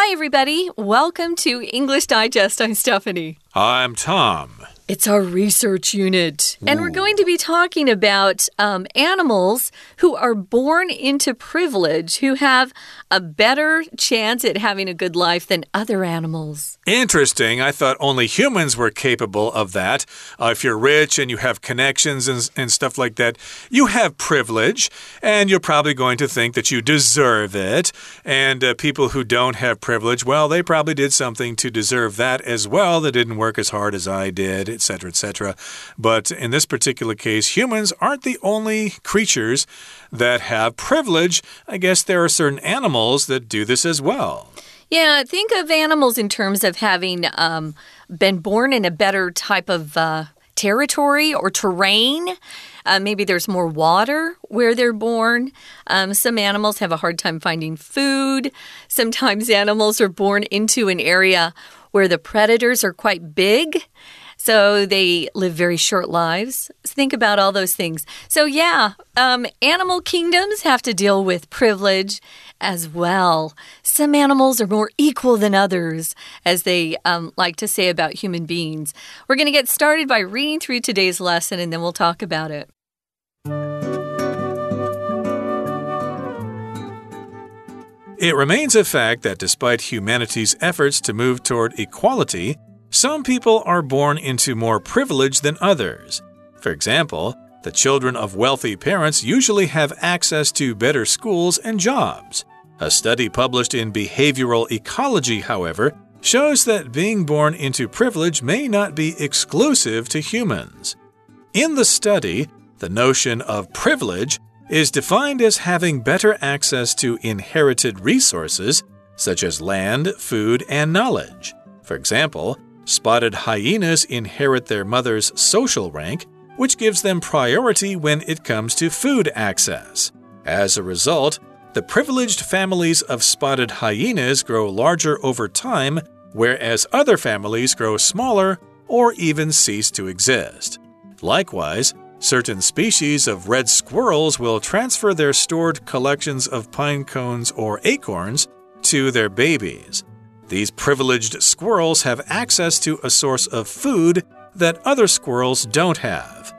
Hi, everybody. Welcome to English Digest. I'm Stephanie. I'm Tom. It's our research unit. And we're going to be talking about um, animals who are born into privilege, who have a better chance at having a good life than other animals. Interesting. I thought only humans were capable of that. Uh, if you're rich and you have connections and, and stuff like that, you have privilege, and you're probably going to think that you deserve it. And uh, people who don't have privilege, well, they probably did something to deserve that as well. They didn't work as hard as I did etc., etc. But in this particular case, humans aren't the only creatures that have privilege. I guess there are certain animals that do this as well. Yeah, think of animals in terms of having um, been born in a better type of uh, territory or terrain. Uh, maybe there's more water where they're born. Um, some animals have a hard time finding food. Sometimes animals are born into an area where the predators are quite big. So they live very short lives. Think about all those things. So, yeah, um, animal kingdoms have to deal with privilege as well. Some animals are more equal than others, as they um, like to say about human beings. We're going to get started by reading through today's lesson and then we'll talk about it. It remains a fact that despite humanity's efforts to move toward equality, some people are born into more privilege than others. For example, the children of wealthy parents usually have access to better schools and jobs. A study published in Behavioral Ecology, however, shows that being born into privilege may not be exclusive to humans. In the study, the notion of privilege is defined as having better access to inherited resources such as land, food, and knowledge. For example, Spotted hyenas inherit their mother's social rank, which gives them priority when it comes to food access. As a result, the privileged families of spotted hyenas grow larger over time, whereas other families grow smaller or even cease to exist. Likewise, certain species of red squirrels will transfer their stored collections of pine cones or acorns to their babies. These privileged squirrels have access to a source of food that other squirrels don't have.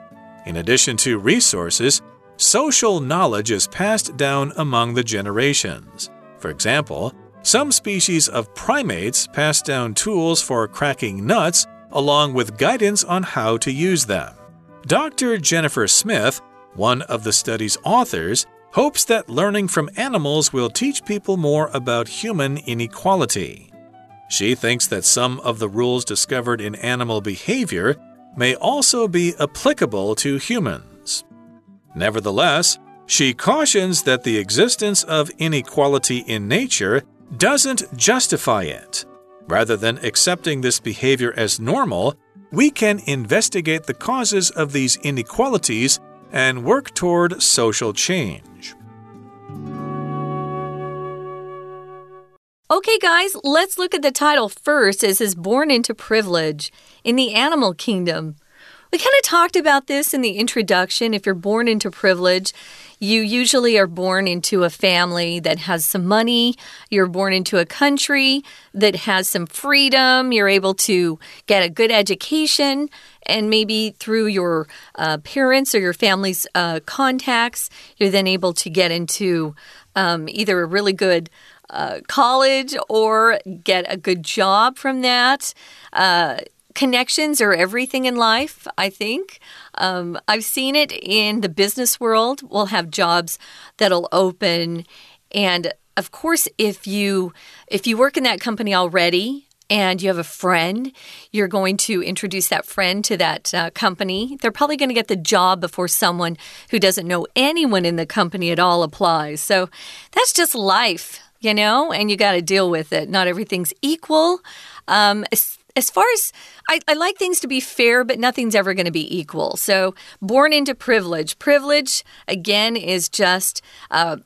In addition to resources, social knowledge is passed down among the generations. For example, some species of primates pass down tools for cracking nuts along with guidance on how to use them. Dr. Jennifer Smith, one of the study's authors, hopes that learning from animals will teach people more about human inequality. She thinks that some of the rules discovered in animal behavior may also be applicable to humans. Nevertheless, she cautions that the existence of inequality in nature doesn't justify it. Rather than accepting this behavior as normal, we can investigate the causes of these inequalities and work toward social change. Okay, guys, let's look at the title first. It says Born into Privilege in the Animal Kingdom. We kind of talked about this in the introduction. If you're born into privilege, you usually are born into a family that has some money. You're born into a country that has some freedom. You're able to get a good education. And maybe through your uh, parents or your family's uh, contacts, you're then able to get into um, either a really good uh, college or get a good job from that. Uh, connections are everything in life, I think. Um, I've seen it in the business world. We'll have jobs that'll open. And of course, if you if you work in that company already, and you have a friend, you're going to introduce that friend to that uh, company. They're probably going to get the job before someone who doesn't know anyone in the company at all applies. So that's just life you know, and you got to deal with it. Not everything's equal. Um, as, far as I, I, like things to be fair, but nothing's ever going to be equal. So, born into privilege. Privilege, again, is just uh,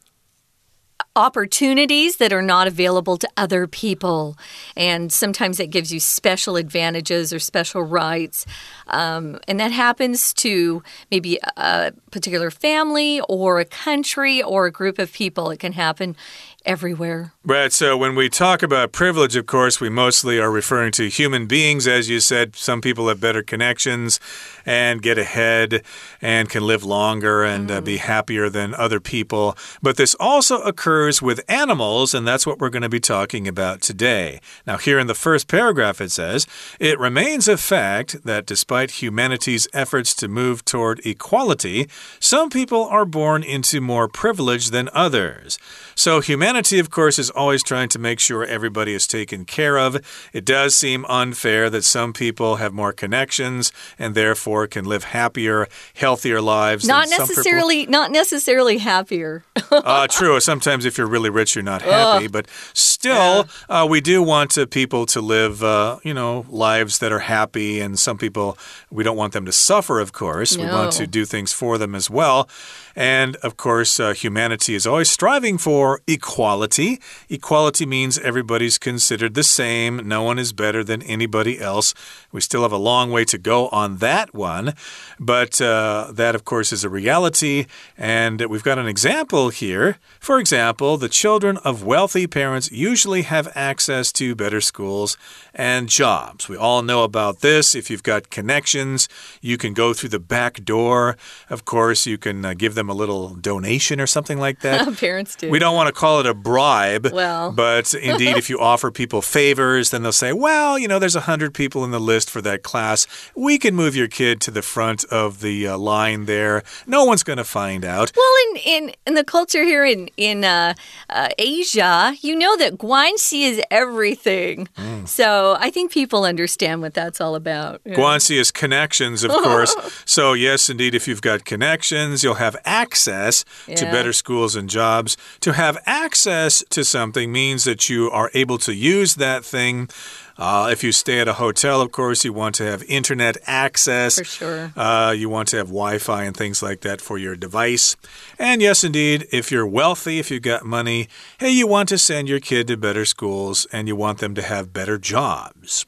opportunities that are not available to other people. And sometimes it gives you special advantages or special rights. Um, and that happens to maybe a particular family or a country or a group of people. It can happen everywhere. Right. So when we talk about privilege, of course, we mostly are referring to human beings. As you said, some people have better connections and get ahead and can live longer and mm. uh, be happier than other people. But this also occurs with animals, and that's what we're going to be talking about today. Now, here in the first paragraph, it says, It remains a fact that despite humanity's efforts to move toward equality, some people are born into more privilege than others. So, humanity, of course, is always trying to make sure everybody is taken care of. It does seem unfair that some people have more connections and therefore can live happier, healthier lives. Not necessarily, not necessarily happier. uh, true. Sometimes if you're really rich, you're not happy. Ugh. But still, yeah. uh, we do want uh, people to live, uh, you know, lives that are happy. And some people, we don't want them to suffer, of course. No. We want to do things for them as well. And of course, uh, humanity is always striving for equality. Equality means everybody's considered the same, no one is better than anybody else. We still have a long way to go on that one, but uh, that, of course, is a reality. And we've got an example here. For example, the children of wealthy parents usually have access to better schools and jobs. We all know about this. If you've got connections, you can go through the back door. Of course, you can uh, give them a little donation or something like that. Parents do. We don't want to call it a bribe. Well, but indeed, if you offer people favors, then they'll say, well, you know, there's a hundred people in the list for that class. We can move your kid to the front of the uh, line there. No one's going to find out. Well, in, in, in the culture here in, in uh, uh Asia, you know that Guanxi is everything. Mm. So I think people understand what that's all about. Yeah. Guanxi is connections, of course. so, yes, indeed, if you've got connections, you'll have access yeah. to better schools and jobs. To have access to something means that you are able to use that thing uh, if you stay at a hotel, of course, you want to have internet access. For sure. Uh, you want to have Wi Fi and things like that for your device. And yes, indeed, if you're wealthy, if you've got money, hey, you want to send your kid to better schools and you want them to have better jobs.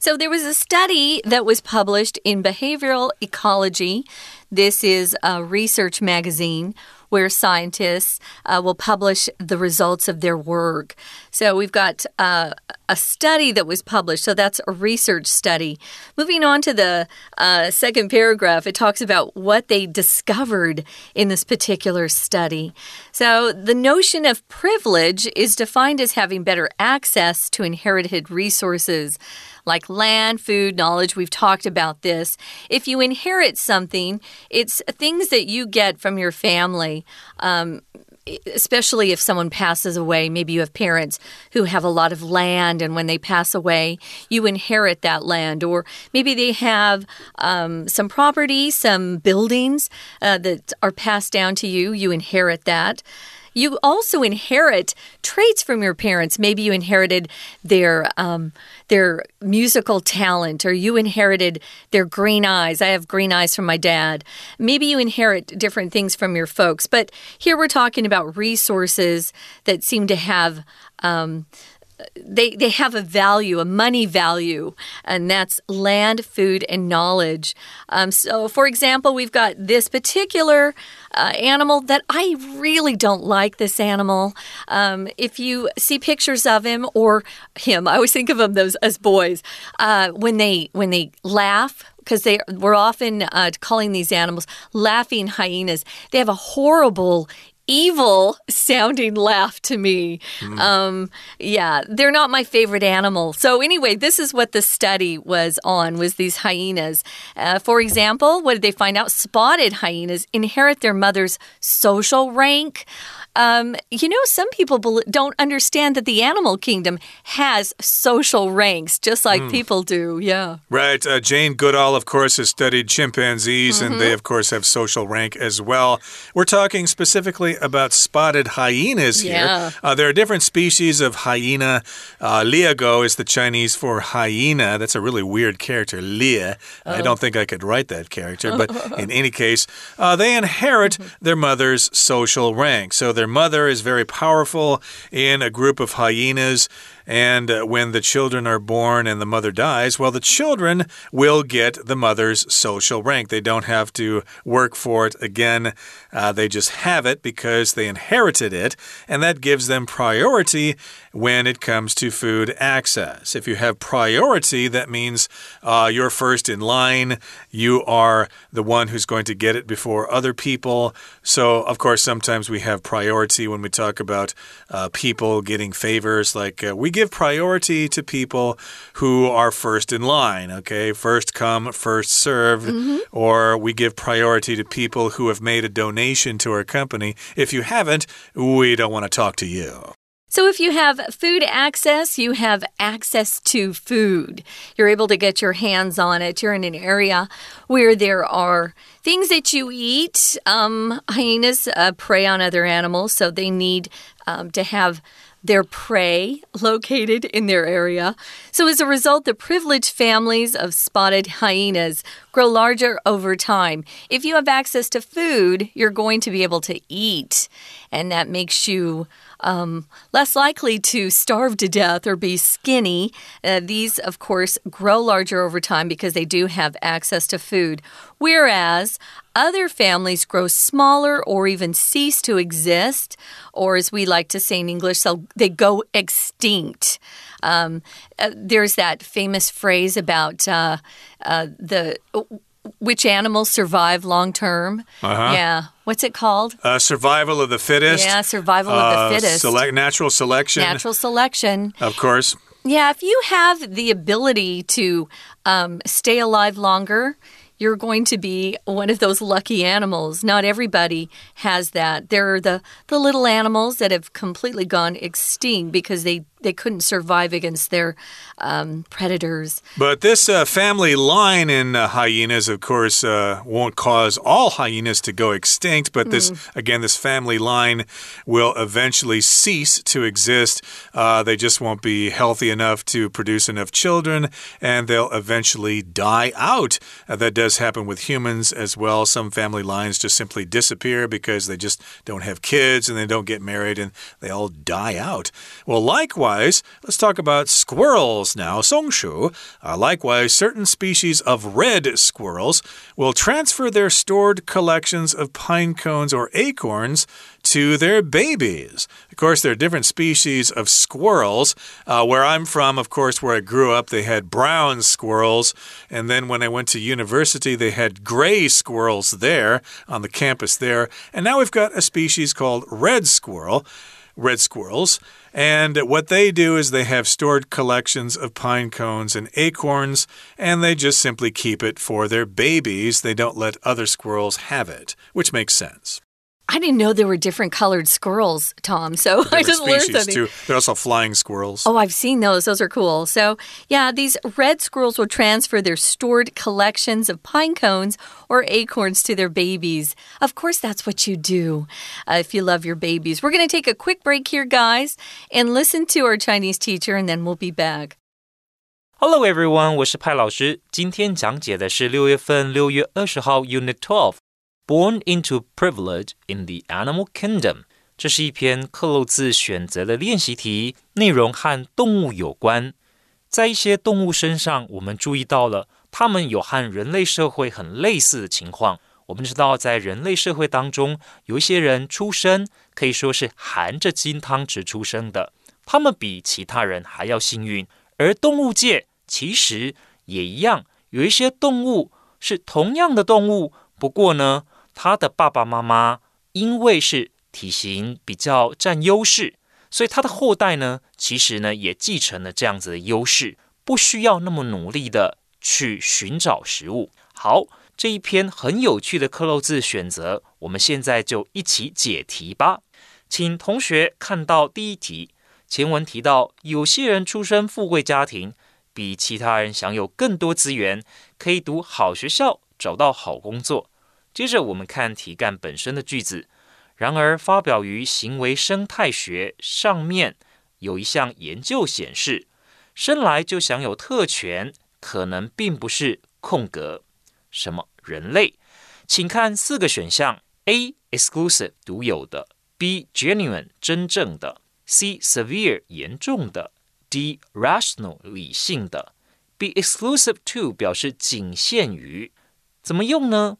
So, there was a study that was published in Behavioral Ecology. This is a research magazine where scientists uh, will publish the results of their work. So we've got uh, a study that was published. So that's a research study. Moving on to the uh, second paragraph, it talks about what they discovered in this particular study. So the notion of privilege is defined as having better access to inherited resources like land, food, knowledge. We've talked about this. If you inherit something, it's things that you get from your family. Um, especially if someone passes away, maybe you have parents who have a lot of land, and when they pass away, you inherit that land. Or maybe they have um, some property, some buildings uh, that are passed down to you, you inherit that. You also inherit traits from your parents. Maybe you inherited their um, their musical talent, or you inherited their green eyes. I have green eyes from my dad. Maybe you inherit different things from your folks. But here we're talking about resources that seem to have. Um, they they have a value, a money value, and that's land, food, and knowledge. Um, so, for example, we've got this particular uh, animal that I really don't like. This animal. Um, if you see pictures of him or him, I always think of them those as boys uh, when they when they laugh because they we're often uh, calling these animals laughing hyenas. They have a horrible evil sounding laugh to me. Mm. Um, yeah, they're not my favorite animal. So anyway, this is what the study was on was these hyenas. Uh, for example, what did they find out? Spotted hyenas inherit their mother's social rank. Um, you know, some people don't understand that the animal kingdom has social ranks, just like mm. people do. Yeah. Right. Uh, Jane Goodall, of course, has studied chimpanzees, mm -hmm. and they, mm-hmm. of course, have social rank as well. We're talking specifically about spotted hyenas here. Yeah. Uh, there are different species of hyena. Uh, Liago is the Chinese for hyena. That's a really weird character, Lia. Oh. I don't think I could write that character, but in any case, uh, they inherit mm-hmm. their mother's social rank. So their mother is very powerful in a group of hyenas. And uh, when the children are born and the mother dies, well, the children will get the mother's social rank. They don't have to work for it again. Uh, they just have it because because they inherited it, and that gives them priority when it comes to food access. If you have priority, that means uh, you're first in line. You are the one who's going to get it before other people. So, of course, sometimes we have priority when we talk about uh, people getting favors. Like uh, we give priority to people who are first in line, okay? First come, first served. Mm -hmm. Or we give priority to people who have made a donation to our company. If you haven't, we don't want to talk to you. So, if you have food access, you have access to food. You're able to get your hands on it. You're in an area where there are things that you eat. Um, hyenas uh, prey on other animals, so they need um, to have their prey located in their area. So, as a result, the privileged families of spotted hyenas grow larger over time. If you have access to food, you're going to be able to eat, and that makes you um, less likely to starve to death or be skinny. Uh, these, of course, grow larger over time because they do have access to food. Whereas other families grow smaller or even cease to exist, or as we like to say in English, they go extinct. Um, uh, there's that famous phrase about uh, uh the which animals survive long term. Uh -huh. Yeah. What's it called? Uh, survival of the fittest. Yeah, survival of the uh, fittest. Select natural selection. Natural selection. Of course. Yeah, if you have the ability to um, stay alive longer, you're going to be one of those lucky animals. Not everybody has that. There are the, the little animals that have completely gone extinct because they they couldn't survive against their um, predators. But this uh, family line in uh, hyenas, of course, uh, won't cause all hyenas to go extinct. But this, mm. again, this family line will eventually cease to exist. Uh, they just won't be healthy enough to produce enough children, and they'll eventually die out. Uh, that does happen with humans as well. Some family lines just simply disappear because they just don't have kids and they don't get married and they all die out. Well, likewise, Likewise, let's talk about squirrels now. Songshu. Uh, likewise, certain species of red squirrels will transfer their stored collections of pine cones or acorns to their babies. Of course, there are different species of squirrels. Uh, where I'm from, of course, where I grew up, they had brown squirrels. And then when I went to university, they had gray squirrels there on the campus there. And now we've got a species called red squirrel red squirrels. And what they do is they have stored collections of pine cones and acorns, and they just simply keep it for their babies. They don't let other squirrels have it, which makes sense. I didn't know there were different colored squirrels, Tom. So I just learned something. Too. They're also flying squirrels. Oh, I've seen those. Those are cool. So, yeah, these red squirrels will transfer their stored collections of pine cones or acorns to their babies. Of course, that's what you do uh, if you love your babies. We're going to take a quick break here, guys, and listen to our Chinese teacher, and then we'll be back. Hello everyone，我是派老师。今天讲解的是六月份六月二十号 Unit Twelve。 Born into Privilege in the Animal Kingdom，这是一篇克漏字选择的练习题，内容和动物有关。在一些动物身上，我们注意到了它们有和人类社会很类似的情况。我们知道，在人类社会当中，有一些人出生可以说是含着金汤匙出生的，他们比其他人还要幸运。而动物界其实也一样，有一些动物是同样的动物，不过呢。他的爸爸妈妈因为是体型比较占优势，所以他的后代呢，其实呢也继承了这样子的优势，不需要那么努力的去寻找食物。好，这一篇很有趣的克漏字选择，我们现在就一起解题吧。请同学看到第一题，前文提到有些人出身富贵家庭，比其他人享有更多资源，可以读好学校，找到好工作。接着我们看题干本身的句子。然而，发表于《行为生态学》上面有一项研究显示，生来就享有特权，可能并不是空格什么人类。请看四个选项：A. exclusive 独有的；B. genuine 真正的；C. severe 严重的；D. rational 理性的。Be exclusive to 表示仅限于，怎么用呢？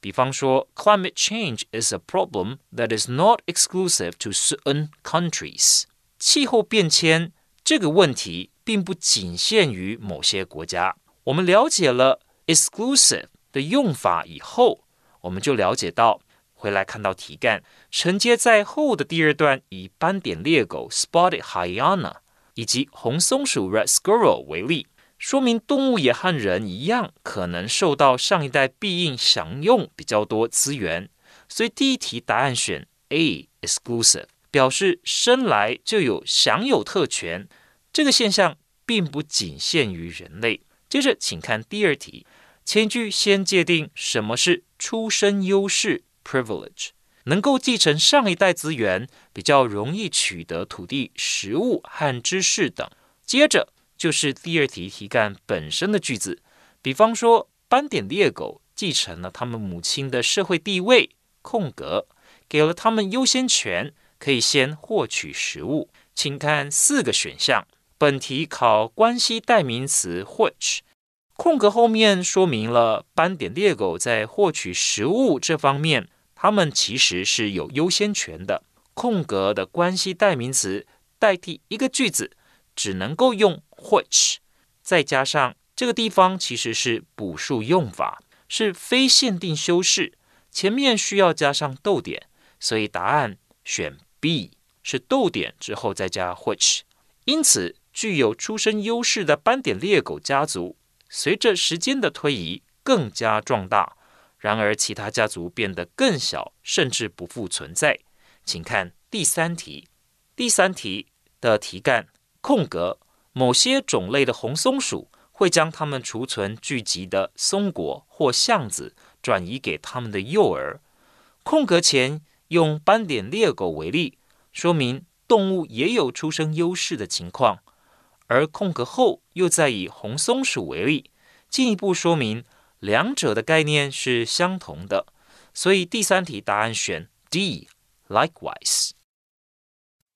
比方说，climate change is a problem that is not exclusive to certain countries。气候变迁这个问题并不仅限于某些国家。我们了解了 exclusive 的用法以后，我们就了解到，回来看到题干承接在后的第二段，以斑点猎狗 spotted hyena 以及红松鼠 red squirrel 为例。说明动物也和人一样，可能受到上一代庇应，享用比较多资源。所以第一题答案选 A，exclusive，表示生来就有享有特权。这个现象并不仅限于人类。接着，请看第二题，前句先界定什么是出生优势 （privilege），能够继承上一代资源，比较容易取得土地、食物和知识等。接着。就是第二题题干本身的句子，比方说斑点猎狗继承了他们母亲的社会地位，空格给了他们优先权，可以先获取食物。请看四个选项，本题考关系代名词 which，空格后面说明了斑点猎狗在获取食物这方面，他们其实是有优先权的。空格的关系代名词代替一个句子，只能够用。which，再加上这个地方其实是补数用法，是非限定修饰，前面需要加上逗点，所以答案选 B，是逗点之后再加 which。因此，具有出生优势的斑点猎狗家族，随着时间的推移更加壮大，然而其他家族变得更小，甚至不复存在。请看第三题，第三题的题干空格。某些种类的红松鼠会将它们储存聚集的松果或橡子转移给它们的幼儿。空格前用斑点猎狗为例，说明动物也有出生优势的情况；而空格后又再以红松鼠为例，进一步说明两者的概念是相同的。所以第三题答案选 D，likewise。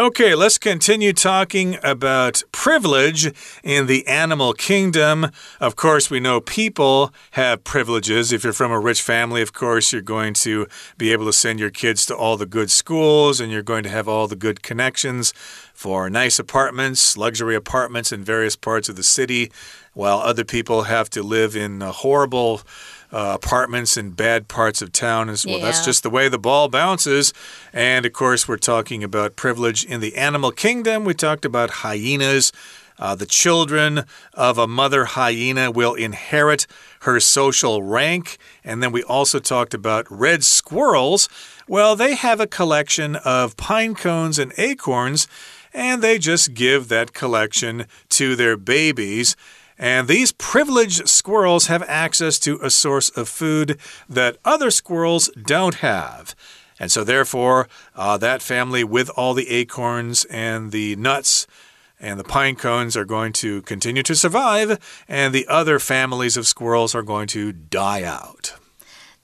Okay, let's continue talking about privilege in the animal kingdom. Of course, we know people have privileges. If you're from a rich family, of course, you're going to be able to send your kids to all the good schools and you're going to have all the good connections for nice apartments, luxury apartments in various parts of the city, while other people have to live in horrible uh, apartments in bad parts of town as well. Yeah. That's just the way the ball bounces. And of course, we're talking about privilege in the animal kingdom. We talked about hyenas. Uh, the children of a mother hyena will inherit her social rank. And then we also talked about red squirrels. Well, they have a collection of pine cones and acorns, and they just give that collection to their babies. And these privileged squirrels have access to a source of food that other squirrels don't have. And so, therefore, uh, that family with all the acorns and the nuts and the pine cones are going to continue to survive, and the other families of squirrels are going to die out.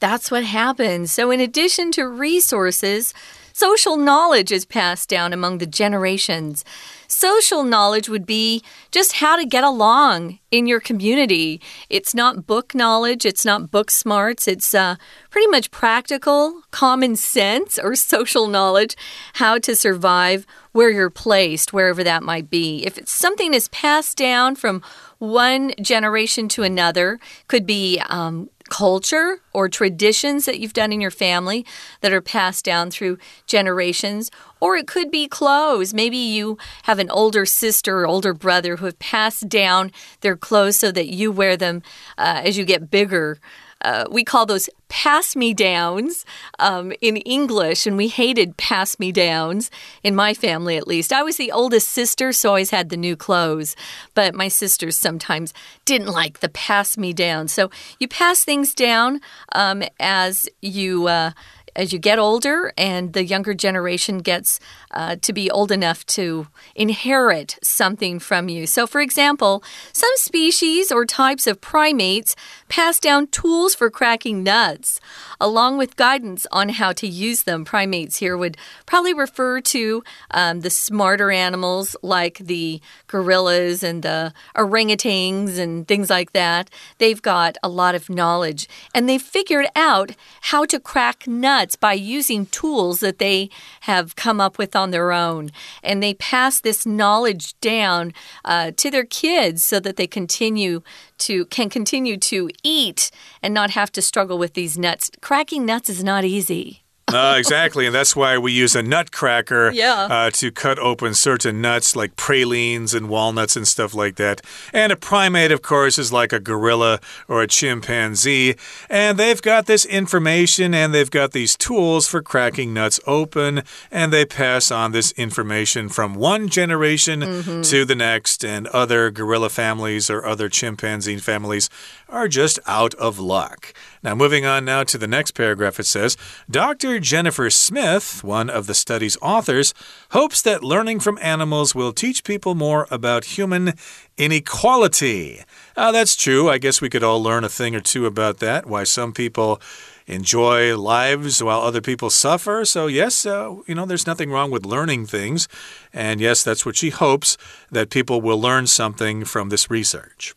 That's what happens. So, in addition to resources, social knowledge is passed down among the generations. Social knowledge would be just how to get along in your community. It's not book knowledge, it's not book smarts, it's uh, pretty much practical, common sense, or social knowledge, how to survive where you're placed, wherever that might be. If it's something is passed down from one generation to another, could be um, culture or traditions that you've done in your family that are passed down through generations, or it could be clothes. Maybe you have an older sister or older brother who have passed down their clothes so that you wear them uh, as you get bigger. Uh, we call those pass me downs um, in English, and we hated pass me downs in my family at least. I was the oldest sister, so I always had the new clothes, but my sisters sometimes didn't like the pass me down. So you pass things down um, as you. Uh, as you get older and the younger generation gets uh, to be old enough to inherit something from you. So, for example, some species or types of primates pass down tools for cracking nuts, along with guidance on how to use them. Primates here would probably refer to um, the smarter animals like the gorillas and the orangutans and things like that. They've got a lot of knowledge and they've figured out how to crack nuts by using tools that they have come up with on their own. And they pass this knowledge down uh, to their kids so that they continue to can continue to eat and not have to struggle with these nuts. Cracking nuts is not easy. Uh, exactly, and that's why we use a nutcracker yeah. uh, to cut open certain nuts like pralines and walnuts and stuff like that. And a primate, of course, is like a gorilla or a chimpanzee, and they've got this information and they've got these tools for cracking nuts open, and they pass on this information from one generation mm -hmm. to the next, and other gorilla families or other chimpanzee families are just out of luck. Now, moving on now to the next paragraph, it says Dr. Jennifer Smith, one of the study's authors, hopes that learning from animals will teach people more about human inequality. Uh, that's true. I guess we could all learn a thing or two about that. Why some people enjoy lives while other people suffer. So, yes, uh, you know, there's nothing wrong with learning things. And yes, that's what she hopes that people will learn something from this research.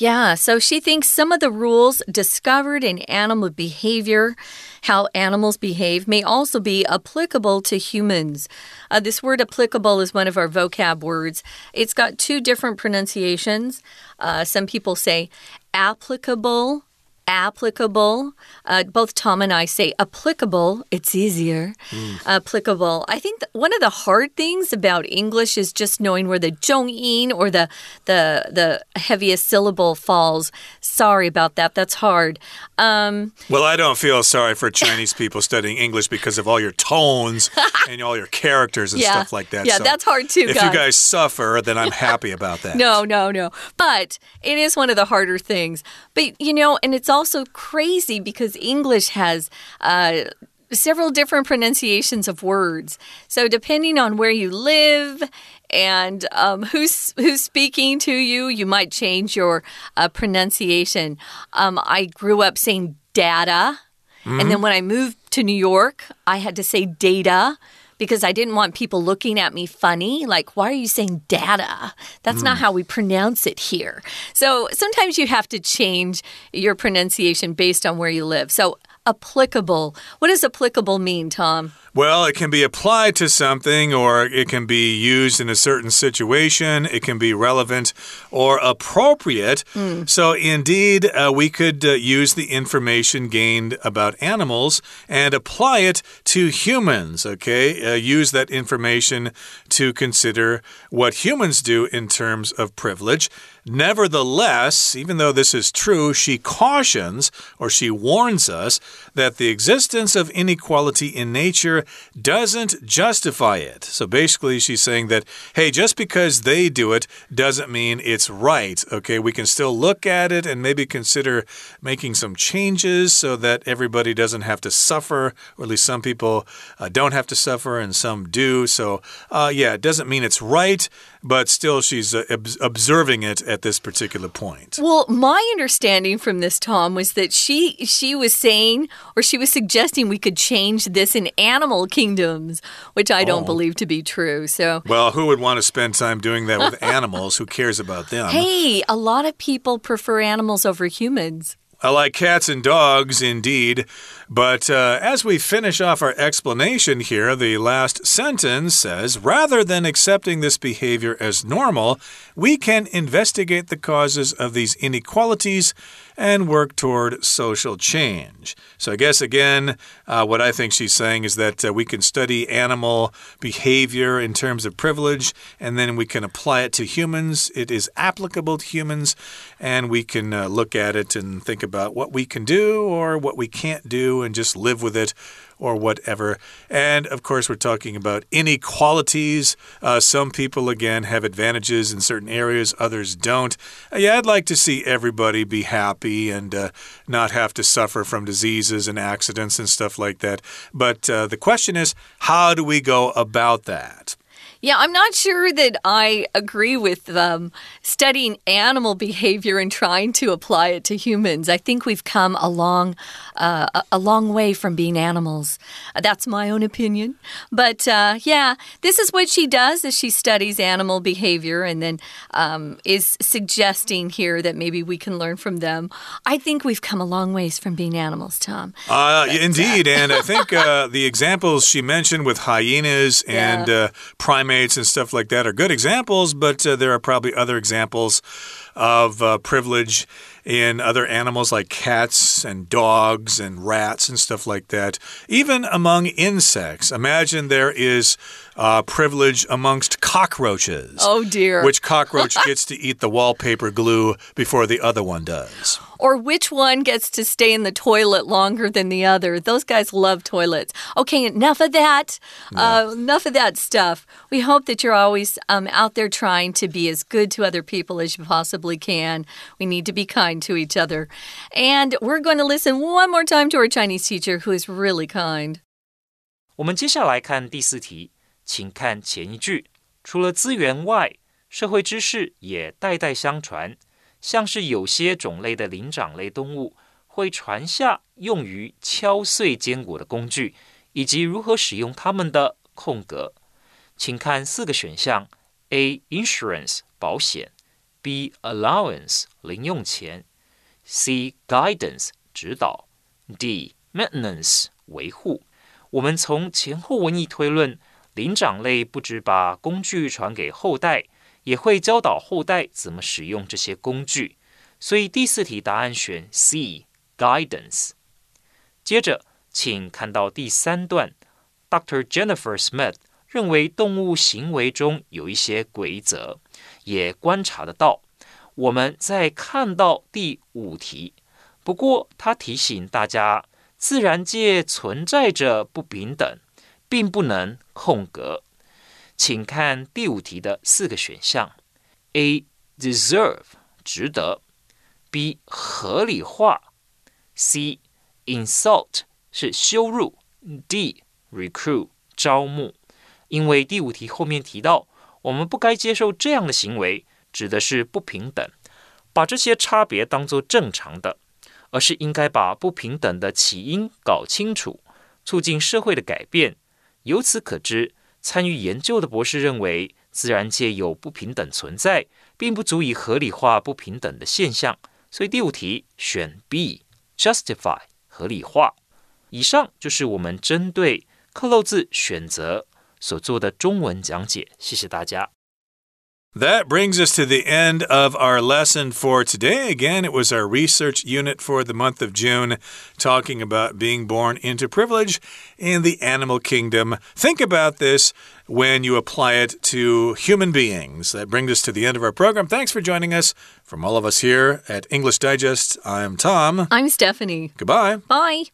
Yeah, so she thinks some of the rules discovered in animal behavior, how animals behave, may also be applicable to humans. Uh, this word applicable is one of our vocab words. It's got two different pronunciations. Uh, some people say applicable applicable. Uh, both Tom and I say applicable. It's easier. Mm. Applicable. I think one of the hard things about English is just knowing where the zhongyin or the the the heaviest syllable falls. Sorry about that. That's hard. Um, well, I don't feel sorry for Chinese people studying English because of all your tones and all your characters and yeah, stuff like that. Yeah, so that's hard too. If guys. you guys suffer, then I'm happy about that. no, no, no. But it is one of the harder things. But you know, and it's all also crazy because English has. Uh, several different pronunciations of words. So depending on where you live and um, who's who's speaking to you, you might change your uh, pronunciation. Um, I grew up saying data, mm -hmm. and then when I moved to New York, I had to say data because I didn't want people looking at me funny. Like, why are you saying data? That's mm. not hmm. how we pronounce it here. So sometimes you have to change your pronunciation based on where you live. So, applicable. What does applicable mean, Tom? Well, it can be applied to something or it can be used in a certain situation. It can be relevant or appropriate. Mm. So, indeed, uh, we could uh, use the information gained about animals and apply it to humans, okay? Uh, use that information to consider what humans do in terms of privilege. Nevertheless, even though this is true, she cautions or she warns us that the existence of inequality in nature doesn't justify it. So basically, she's saying that, hey, just because they do it doesn't mean it's right. Okay, we can still look at it and maybe consider making some changes so that everybody doesn't have to suffer, or at least some people uh, don't have to suffer and some do. So, uh, yeah, it doesn't mean it's right but still she's uh, observing it at this particular point. Well, my understanding from this Tom was that she she was saying or she was suggesting we could change this in animal kingdoms, which I don't oh. believe to be true. So Well, who would want to spend time doing that with animals? Who cares about them? Hey, a lot of people prefer animals over humans. I like cats and dogs, indeed. But uh, as we finish off our explanation here, the last sentence says rather than accepting this behavior as normal, we can investigate the causes of these inequalities and work toward social change. So, I guess again, uh, what I think she's saying is that uh, we can study animal behavior in terms of privilege and then we can apply it to humans. It is applicable to humans, and we can uh, look at it and think about what we can do or what we can't do and just live with it or whatever. And of course, we're talking about inequalities. Uh, some people, again, have advantages in certain areas, others don't. Uh, yeah, I'd like to see everybody be happy and uh, not have to suffer from diseases and accidents and stuff like that. But uh, the question is, how do we go about that? Yeah, I'm not sure that I agree with um, studying animal behavior and trying to apply it to humans. I think we've come a long, uh, a long way from being animals. Uh, that's my own opinion. But uh, yeah, this is what she does: is she studies animal behavior and then um, is suggesting here that maybe we can learn from them. I think we've come a long ways from being animals, Tom. Uh, but, indeed, and I think uh, the examples she mentioned with hyenas and yeah. primates primates and stuff like that are good examples, but uh, there are probably other examples of uh, privilege in other animals like cats and dogs and rats and stuff like that. Even among insects. Imagine there is uh, privilege amongst cockroaches. Oh, dear. Which cockroach gets to eat the wallpaper glue before the other one does? Or which one gets to stay in the toilet longer than the other? Those guys love toilets. Okay, enough of that. Uh, enough of that stuff. We hope that you're always um, out there trying to be as good to other people as you possibly can. We need to be kind to each other. And we're going to listen one more time to our Chinese teacher who is really kind. 我们接下来看第四题。请看前一句，除了资源外，社会知识也代代相传。 像是有些种类的灵长类动物会传下用于敲碎坚果的工具，以及如何使用它们的空格。请看四个选项：A. Insurance 保险；B. Allowance 零用钱；C. Guidance 指导；D. Maintenance 维护。我们从前后文意推论。灵长类不止把工具传给后代，也会教导后代怎么使用这些工具。所以第四题答案选 C，guidance。接着，请看到第三段，Dr. Jennifer Smith 认为动物行为中有一些规则，也观察得到。我们再看到第五题，不过他提醒大家，自然界存在着不平等。并不能空格，请看第五题的四个选项：A. deserve 值得；B. 合理化；C. insult 是羞辱；D. recruit 招募。因为第五题后面提到，我们不该接受这样的行为，指的是不平等，把这些差别当作正常的，而是应该把不平等的起因搞清楚，促进社会的改变。由此可知，参与研究的博士认为，自然界有不平等存在，并不足以合理化不平等的现象。所以第五题选 B，justify 合理化。以上就是我们针对克漏字选择所做的中文讲解。谢谢大家。That brings us to the end of our lesson for today. Again, it was our research unit for the month of June, talking about being born into privilege in the animal kingdom. Think about this when you apply it to human beings. That brings us to the end of our program. Thanks for joining us. From all of us here at English Digest, I'm Tom. I'm Stephanie. Goodbye. Bye.